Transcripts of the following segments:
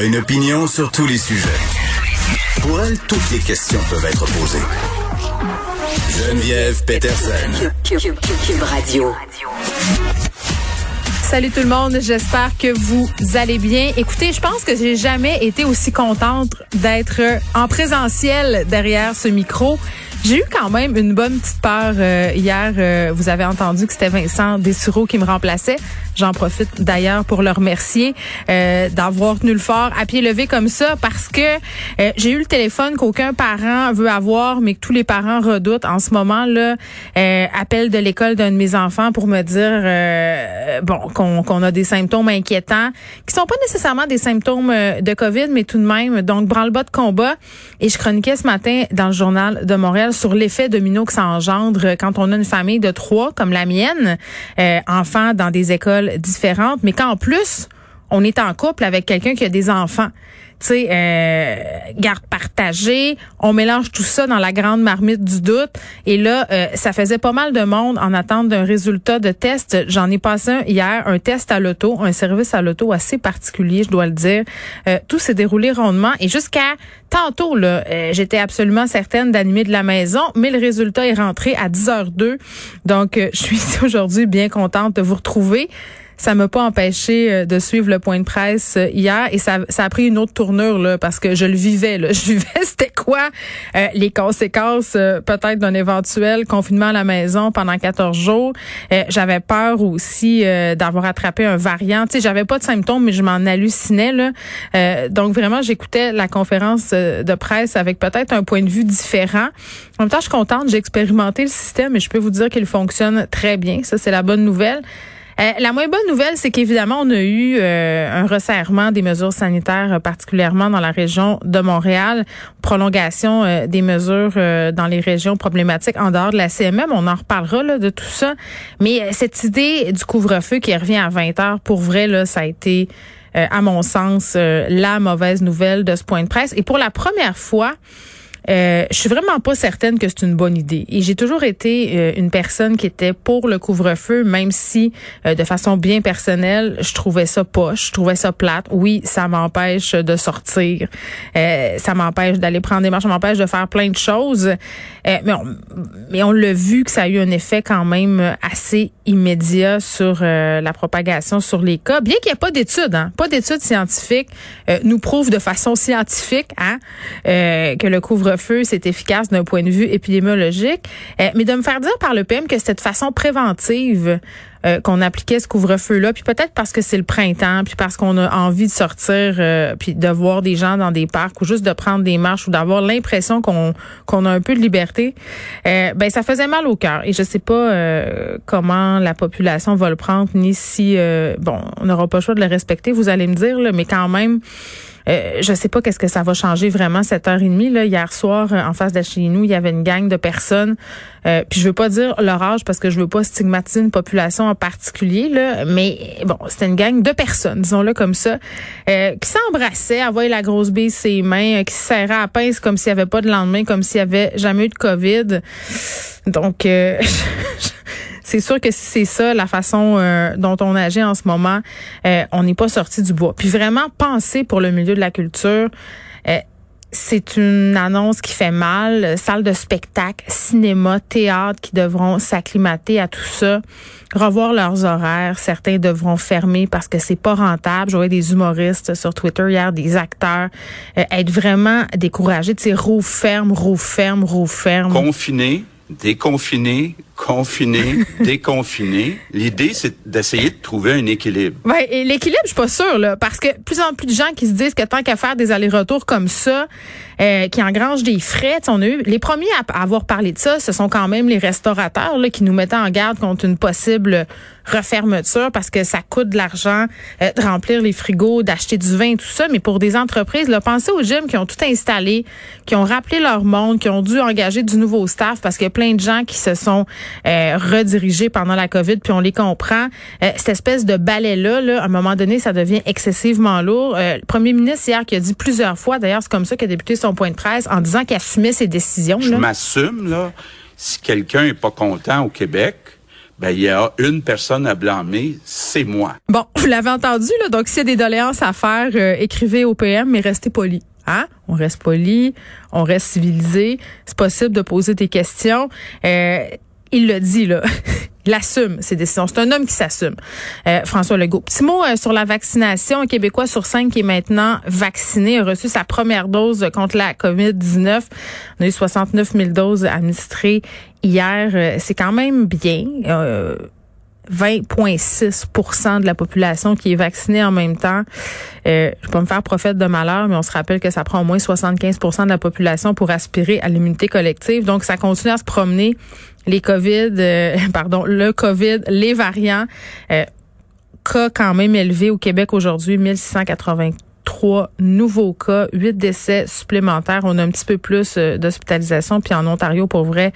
a une opinion sur tous les sujets. Pour elle, toutes les questions peuvent être posées. Geneviève Peterson. Cube Radio. Salut tout le monde, j'espère que vous allez bien. Écoutez, je pense que j'ai jamais été aussi contente d'être en présentiel derrière ce micro. J'ai eu quand même une bonne petite peur euh, hier. Euh, vous avez entendu que c'était Vincent Dessureau qui me remplaçait. J'en profite d'ailleurs pour le remercier euh, d'avoir tenu le fort à pied levé comme ça parce que j'ai eu le téléphone qu'aucun parent veut avoir, mais que tous les parents redoutent en ce moment là. appel de l'école d'un de mes enfants pour me dire bon qu'on a des symptômes inquiétants qui sont pas nécessairement des symptômes de Covid, mais tout de même donc branle-bas de combat. Et je chroniquais ce matin dans le journal de Montréal sur l'effet domino que ça engendre quand on a une famille de trois, comme la mienne, euh, enfants dans des écoles différentes, mais qu'en plus, on est en couple avec quelqu'un qui a des enfants euh, garde partagée. On mélange tout ça dans la grande marmite du doute. Et là, euh, ça faisait pas mal de monde en attente d'un résultat de test. J'en ai passé un hier, un test à l'auto, un service à l'auto assez particulier, je dois le dire. Euh, tout s'est déroulé rondement. Et jusqu'à tantôt, là, j'étais absolument certaine d'animer de la maison, mais le résultat est rentré à 10h02. Donc, je suis aujourd'hui bien contente de vous retrouver ça m'a pas empêché euh, de suivre le point de presse euh, hier et ça, ça a pris une autre tournure là parce que je le vivais là. Je vivais c'était quoi euh, les conséquences peut-être d'un éventuel confinement à la maison pendant 14 jours. j'avais peur aussi d'avoir attrapé un variant. Tu sais, j'avais pas de symptômes mais je m'en hallucinais là. donc vraiment j'écoutais la conférence de presse avec peut-être un point de vue différent. En même temps, je suis contente, j'ai expérimenté le système et je peux vous dire qu'il fonctionne très bien. Ça c'est la bonne nouvelle. Euh, la moins bonne nouvelle, c'est qu'évidemment, on a eu euh, un resserrement des mesures sanitaires, euh, particulièrement dans la région de Montréal, prolongation des mesures dans les régions problématiques en dehors de la CMM. On en reparlera là, de tout ça. Mais cette idée du couvre-feu qui revient à 20 heures, pour vrai, là, ça a été, à mon sens, la mauvaise nouvelle de ce point de presse. Et pour la première fois, euh, je suis vraiment pas certaine que c'est une bonne idée. Et j'ai toujours été euh, une personne qui était pour le couvre-feu, même si euh, de façon bien personnelle, je trouvais ça poche, je trouvais ça plate. Oui, ça m'empêche de sortir, ça m'empêche d'aller prendre des marches, ça m'empêche de faire plein de choses. mais on, mais on l'a vu que ça a eu un effet quand même assez immédiat sur la propagation sur les cas. Bien qu'il n'y ait pas d'études, hein, pas d'études scientifiques, nous prouve de façon scientifique hein, que le couvre feu c'est efficace d'un point de vue épidémiologique. Euh, mais de me faire dire par le PM que c'était de façon préventive euh, qu'on appliquait ce couvre-feu-là, puis peut-être parce que c'est le printemps, puis parce qu'on a envie de sortir, euh, puis de voir des gens dans des parcs ou juste de prendre des marches ou d'avoir l'impression qu'on a un peu de liberté, ben ça faisait mal au cœur. Et je sais pas comment la population va le prendre, ni si bon, on n'aura pas le choix de le respecter. Vous allez me dire, là, mais quand même. Euh, je sais pas qu'est-ce que ça va changer vraiment cette heure et demie. Là. Hier soir, euh, en face de chez nous, il y avait une gang de personnes. Euh, puis je veux pas dire leur âge parce que je veux pas stigmatiser une population en particulier, là, mais bon, c'était une gang de personnes, disons-le comme ça, euh, qui s'embrassaient, envoyaient la grosse bille ses mains, qui se serraient à pince comme s'il n'y avait pas de lendemain, comme s'il y avait jamais eu de COVID. Donc, c'est sûr que si c'est ça la façon euh, dont on agit en ce moment, euh, on n'est pas sorti du bois. Puis vraiment penser pour le milieu de la culture. Euh, c'est une annonce qui fait mal. Salle de spectacle, cinéma, théâtre qui devront s'acclimater à tout ça, revoir leurs horaires. Certains devront fermer parce que c'est pas rentable. Je voyais des humoristes sur Twitter hier, des acteurs, être vraiment découragés. Tu sais, roue ferme, roue ferme, roue ferme. Confiné, déconfiné, confiner, déconfiner. L'idée, c'est d'essayer de trouver un équilibre. Oui, et l'équilibre, je suis pas sûre, là, parce que plus en plus de gens qui se disent que tant qu'à faire des allers-retours comme ça, euh, qui engrangent des frais, on a eu les premiers à avoir parlé de ça, ce sont quand même les restaurateurs là, qui nous mettaient en garde contre une possible refermeture parce que ça coûte de l'argent euh, de remplir les frigos, d'acheter du vin, tout ça. Mais pour des entreprises, là, pensez aux gyms qui ont tout installé, qui ont rappelé leur monde, qui ont dû engager du nouveau staff parce qu'il y a plein de gens qui se sont euh, redirigés pendant la COVID, puis on les comprend. Euh, cette espèce de balai-là, là, à un moment donné, ça devient excessivement lourd. le premier ministre hier qui a dit plusieurs fois, d'ailleurs, c'est comme ça qu'il a débuté son point de presse, en disant qu'il assumait ses décisions. Je m'assume, là, si quelqu'un est pas content au Québec, ben, il y a une personne à blâmer, c'est moi. Bon, vous l'avez entendu, là. Donc, s'il y a des doléances à faire, euh, écrivez au PM, mais restez poli. Hein? On reste poli, on reste civilisé. C'est possible de poser des questions. Euh, il le dit, là. il assume ses décisions. C'est un homme qui s'assume. Euh, François Legault. Petit mot euh, sur la vaccination. Un Québécois sur cinq qui est maintenant vacciné a reçu sa première dose contre la COVID-19. On a eu 69 000 doses administrées hier. Euh, c'est quand même bien. 20,6% de la population qui est vaccinée en même temps. Euh, je vais pas me faire prophète de malheur, mais on se rappelle que ça prend au moins 75% de la population pour aspirer à l'immunité collective. Donc, ça continue à se promener. Les COVID, euh, pardon, le COVID, les variants. Euh, cas quand même élevé au Québec aujourd'hui, 1683 nouveaux cas, 8 décès supplémentaires. On a un petit peu plus euh, d'hospitalisation. Puis en Ontario, pour vrai,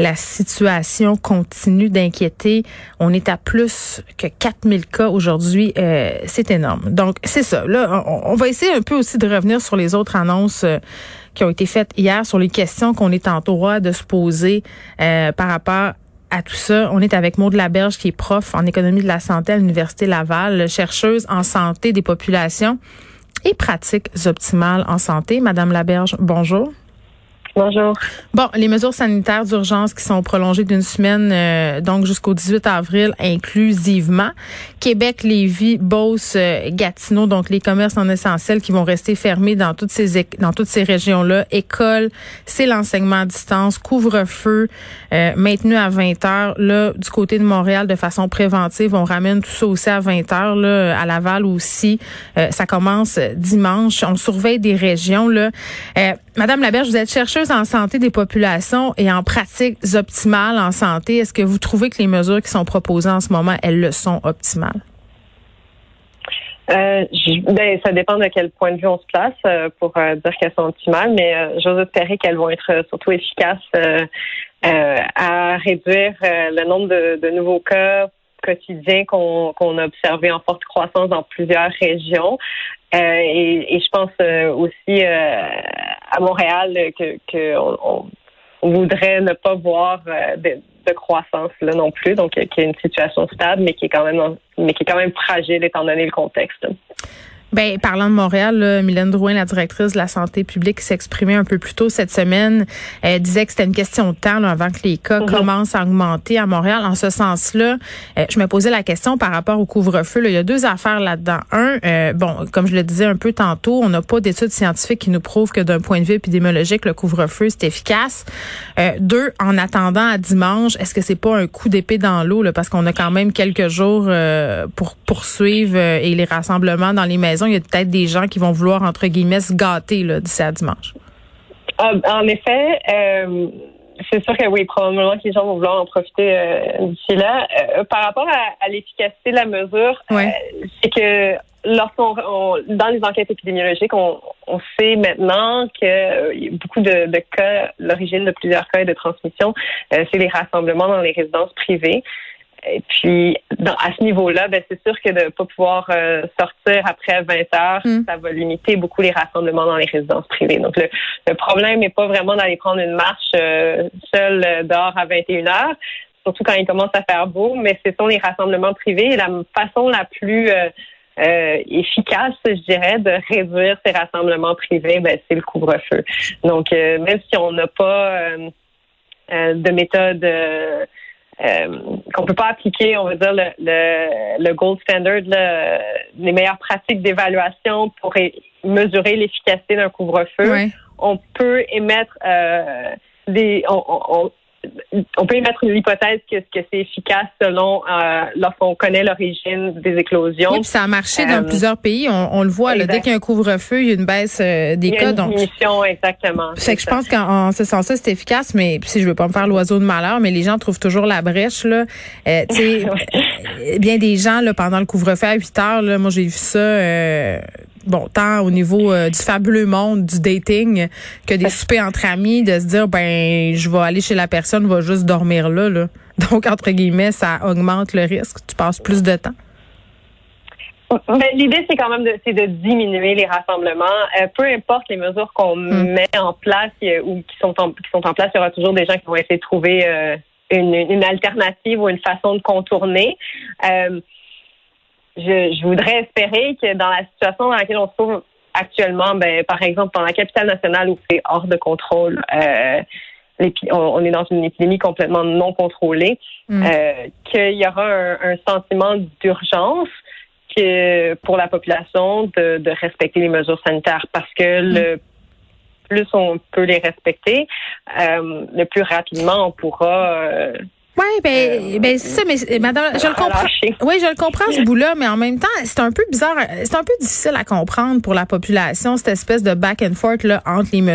la situation continue d'inquiéter. On est à plus que 4000 cas aujourd'hui. Euh, c'est énorme. Donc, c'est ça. Là, on, va essayer un peu aussi de revenir sur les autres annonces euh, qui ont été faites hier, sur les questions qu'on est en droit de se poser euh, par rapport à tout ça. On est avec Maud Laberge, qui est prof en économie de la santé à l'Université Laval, chercheuse en santé des populations et pratiques optimales en santé. Madame Laberge, bonjour. Bonjour. Bon, les mesures sanitaires d'urgence qui sont prolongées d'une semaine, euh, donc jusqu'au 18 avril inclusivement. Québec, Lévis, Beauce, euh, Gatineau, donc les commerces non essentiels qui vont rester fermés dans toutes ces dans toutes ces régions-là. École, c'est l'enseignement à distance, couvre-feu euh, maintenu à 20 heures. Là, du côté de Montréal, de façon préventive, on ramène tout ça aussi à 20 heures. Là, à Laval aussi, ça commence dimanche. On surveille des régions. Là, Madame Laberge, vous êtes chercheuse en santé des populations et en pratiques optimales en santé. Est-ce que vous trouvez que les mesures qui sont proposées en ce moment, elles le sont optimales? Euh, ben, ça dépend de quel point de vue on se place euh, pour euh, dire qu'elles sont optimales, mais j'ose espérer qu'elles vont être surtout efficaces à réduire le nombre de, nouveaux cas quotidiens qu'on a observés en forte croissance dans plusieurs régions. Et, je pense aussi à Montréal que, on, voudrait ne pas voir euh, de, de, croissance là non plus, donc qui est une situation stable, mais qui est quand même mais qui est quand même fragile étant donné le contexte. Ben, parlant de Montréal, là, Mylène Drouin, la directrice de la santé publique, s'exprimait un peu plus tôt cette semaine, elle disait que c'était une question de temps avant que les cas mhm. commencent à augmenter à Montréal. En ce sens-là, euh, je me posais la question par rapport au couvre-feu. Il y a deux affaires là-dedans. Un, euh, bon, comme je le disais un peu tantôt, on n'a pas d'études scientifiques qui nous prouvent que d'un point de vue épidémiologique, le couvre-feu c'est efficace. Euh, deux, en attendant à dimanche, est-ce que c'est pas un coup d'épée dans l'eau parce qu'on a quand même quelques jours pour poursuivre et les rassemblements dans les maisons il y a peut-être des gens qui vont vouloir, entre guillemets, se gâter d'ici à dimanche. Ah, en effet, euh, c'est sûr que oui, probablement que les gens vont vouloir en profiter euh, d'ici là. Euh, par rapport à, l'efficacité de la mesure, c'est que lorsqu'on dans les enquêtes épidémiologiques, on, sait maintenant que y a beaucoup de, de cas, l'origine de plusieurs cas de transmission, c'est les rassemblements dans les résidences privées. Et puis, à ce niveau-là, ben, c'est sûr que de ne pas pouvoir euh, sortir après 20 heures, mm. ça va limiter beaucoup les rassemblements dans les résidences privées. Donc, le, problème n'est pas vraiment d'aller prendre une marche euh, seule euh, dehors à 21 heures, surtout quand il commence à faire beau, mais ce sont les rassemblements privés. Et la façon la plus efficace, je dirais, de réduire ces rassemblements privés, ben, c'est le couvre-feu. Donc, même si on n'a pas de méthode euh, qu'on peut pas appliquer, on va dire, le, le, gold standard, les meilleures pratiques d'évaluation pour mesurer l'efficacité d'un couvre-feu. On peut émettre euh, des... On, on peut émettre l'hypothèse que, que c'est efficace selon euh, lorsqu'on connaît l'origine des éclosions. Oui, puis ça a marché dans euh, plusieurs pays. On, le voit, là, dès qu'il y a un couvre-feu, il y a une baisse euh, des cas. donc, exactement. C'est que je pense qu'en ce sens-là, c'est efficace, mais si je veux pas me faire l'oiseau de malheur, mais les gens trouvent toujours la brèche. Là. Euh, bien des gens, là, pendant le couvre-feu à 8 heures, là, moi j'ai vu ça bon, tant au niveau euh, du fabuleux monde du dating que des soupers entre amis, de se dire, ben, je vais aller chez la personne, va juste dormir là, là. Donc, entre guillemets, ça augmente le risque. Tu passes plus de temps. Ben, L'idée, c'est quand même de, c'est de diminuer les rassemblements. Euh, peu importe les mesures qu'on hmm. met en place ou qui sont en, qui sont en place, il y aura toujours des gens qui vont essayer de trouver euh, une, une, alternative ou une façon de contourner je, voudrais espérer que dans la situation dans laquelle on se trouve actuellement, ben, par exemple, dans la capitale nationale où c'est hors de contrôle, euh, on, est dans une épidémie complètement non contrôlée, mm. euh, qu'il y aura un, sentiment d'urgence que pour la population de, respecter les mesures sanitaires parce que mm. le plus on peut les respecter, euh, le plus rapidement on pourra oui, ben, euh, ben c'est ça, mais euh, madame, je le comprends. Oui, je le comprends ce bout-là, mais en même temps, c'est un peu bizarre, c'est un peu difficile à comprendre pour la population cette espèce de back and forth là entre les mm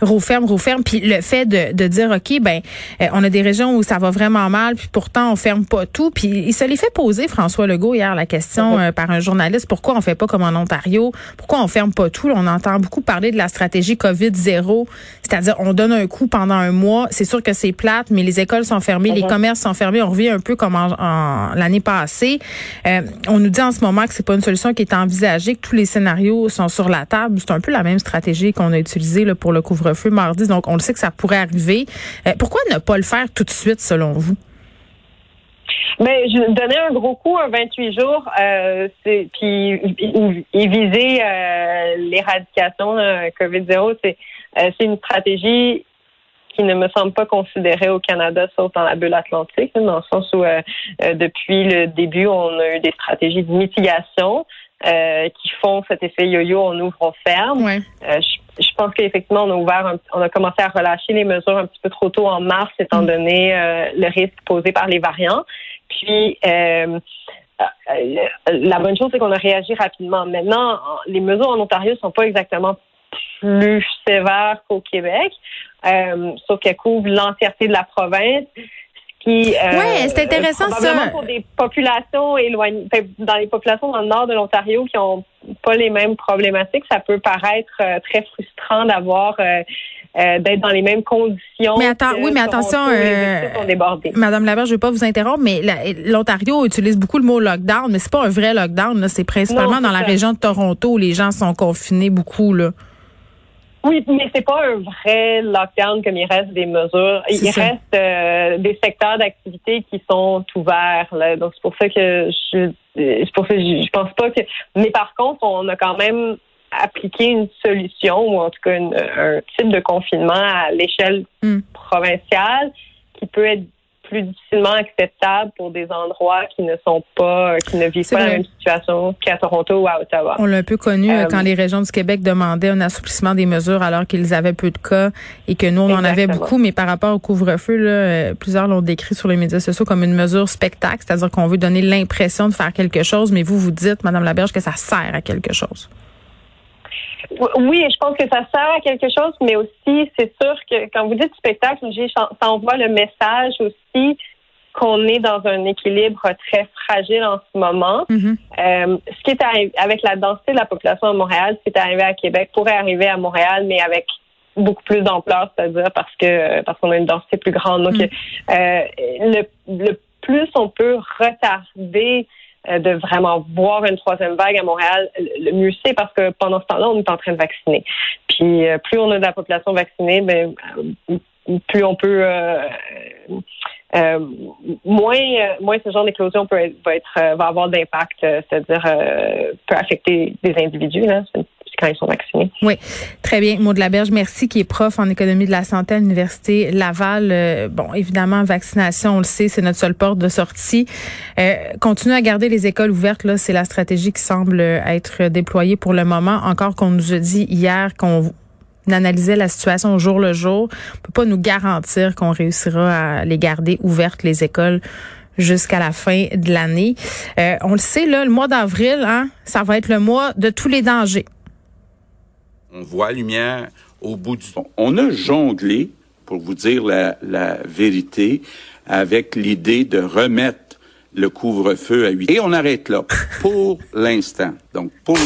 -hmm. ferme, puis le fait de, de dire ok, ben, euh, on a des régions où ça va vraiment mal, puis pourtant on ferme pas tout, puis il se les fait poser François Legault hier la question mm-hmm. par un journaliste, pourquoi on fait pas comme en Ontario, pourquoi on ferme pas tout, on entend beaucoup parler de la stratégie Covid zéro, c'est-à-dire on donne un coup pendant un mois, c'est sûr que c'est plate, mais les écoles sont fermées, les commerces sont fermés. On revient un peu comme l'année passée. Euh, on nous dit en ce moment que c'est pas une solution qui est envisagée, que tous les scénarios sont sur la table. C'est un peu la même stratégie qu'on a utilisée pour le couvre-feu mardi. Donc, on le sait que ça pourrait arriver. Euh, pourquoi ne pas le faire tout de suite, selon vous? Mais je donnais un gros coup, un 28 jours, euh, puis et viser euh, l'éradication de COVID-0, c'est c'est une stratégie qui ne me semble pas considéré au Canada, sauf dans la bulle atlantique, dans le sens où euh, euh, depuis le début, on a eu des stratégies de mitigation euh, qui font cet effet yo-yo, on ouvre, on ferme. Je, pense qu'effectivement, on a ouvert, on a commencé à relâcher les mesures un petit peu trop tôt en mars, étant mm. donné le risque posé par les variants. Puis la bonne chose, c'est qu'on a réagi rapidement. Maintenant, les mesures en Ontario sont pas exactement plus sévères qu'au Québec euh, sauf qu'elle couvre l'entièreté de la province. Qui, euh, oui, c'est intéressant ça. pour des populations éloignées, dans les populations dans le nord de l'Ontario qui ont pas les mêmes problématiques, ça peut paraître euh, très frustrant d'avoir euh, euh, d'être dans les mêmes conditions. Mais attends, oui, mais attention, Madame Laberge, je vais pas vous interrompre, mais l'Ontario utilise beaucoup le mot lockdown, mais c'est pas un vrai lockdown. C'est principalement dans la région de Toronto où les gens sont confinés beaucoup là. Oui, mais c'est pas un vrai lockdown comme il reste des mesures. Il reste euh, des secteurs d'activité qui sont ouverts. Là. Donc c'est pour ça que je c'est pour ça que je, pense pas que. Mais par contre, on a quand même appliqué une solution ou en tout cas un type de confinement à l'échelle hmm. provinciale qui peut être plus difficilement acceptable pour des endroits qui ne sont pas, qui ne vivent pas la même situation qu'à Toronto ou à Ottawa. On l'a un peu connu euh, quand les régions du Québec demandaient un assouplissement des mesures alors qu'ils avaient peu de cas et que nous, on en avait beaucoup. Mais par rapport au couvre-feu, euh, plusieurs l'ont décrit sur les médias sociaux comme une mesure spectacle, c'est-à-dire qu'on veut donner l'impression de faire quelque chose, mais vous, vous dites, Madame Laberge, que ça sert à quelque chose. Oui, je pense que ça sert à quelque chose, mais aussi, c'est sûr que quand vous dites spectacle, ça envoie le message aussi qu'on est dans un équilibre très fragile en ce moment. Mm-hmm. Euh, ce qui est arrivé avec la densité de la population à Montréal, ce qui est arrivé à Québec pourrait arriver à Montréal, mais avec beaucoup plus d'ampleur, c'est-à-dire parce que parce qu'on a une densité plus grande. Donc, mm. euh, le, le plus on peut retarder de vraiment voir une troisième vague à Montréal, le mieux c'est parce que pendant ce temps-là, on est en train de vacciner. Puis euh, plus on a de la population vaccinée, ben, euh, plus on peut moins moins ce genre d'éclosion peut être, va être va avoir d'impact, c'est-à-dire peut affecter des individus. Là Oui, très bien. Maud Laberge, merci, qui est prof en économie de la santé à l'Université Laval. Euh, bon, évidemment, vaccination, on le sait, c'est notre seule porte de sortie. Euh, continuer à garder les écoles ouvertes, là, c'est la stratégie qui semble être déployée pour le moment. Encore qu'on nous a dit hier qu'on analysait la situation au jour le jour. On peut pas nous garantir qu'on réussira à les garder ouvertes, les écoles jusqu'à la fin de l'année. Euh, on le sait, là, le mois d'avril, hein, ça va être le mois de tous les dangers. On voit la lumière au bout du... On a jonglé, pour vous dire la, la vérité, avec l'idée de remettre le couvre-feu à 8. Et on arrête là, pour l'instant. Donc, pour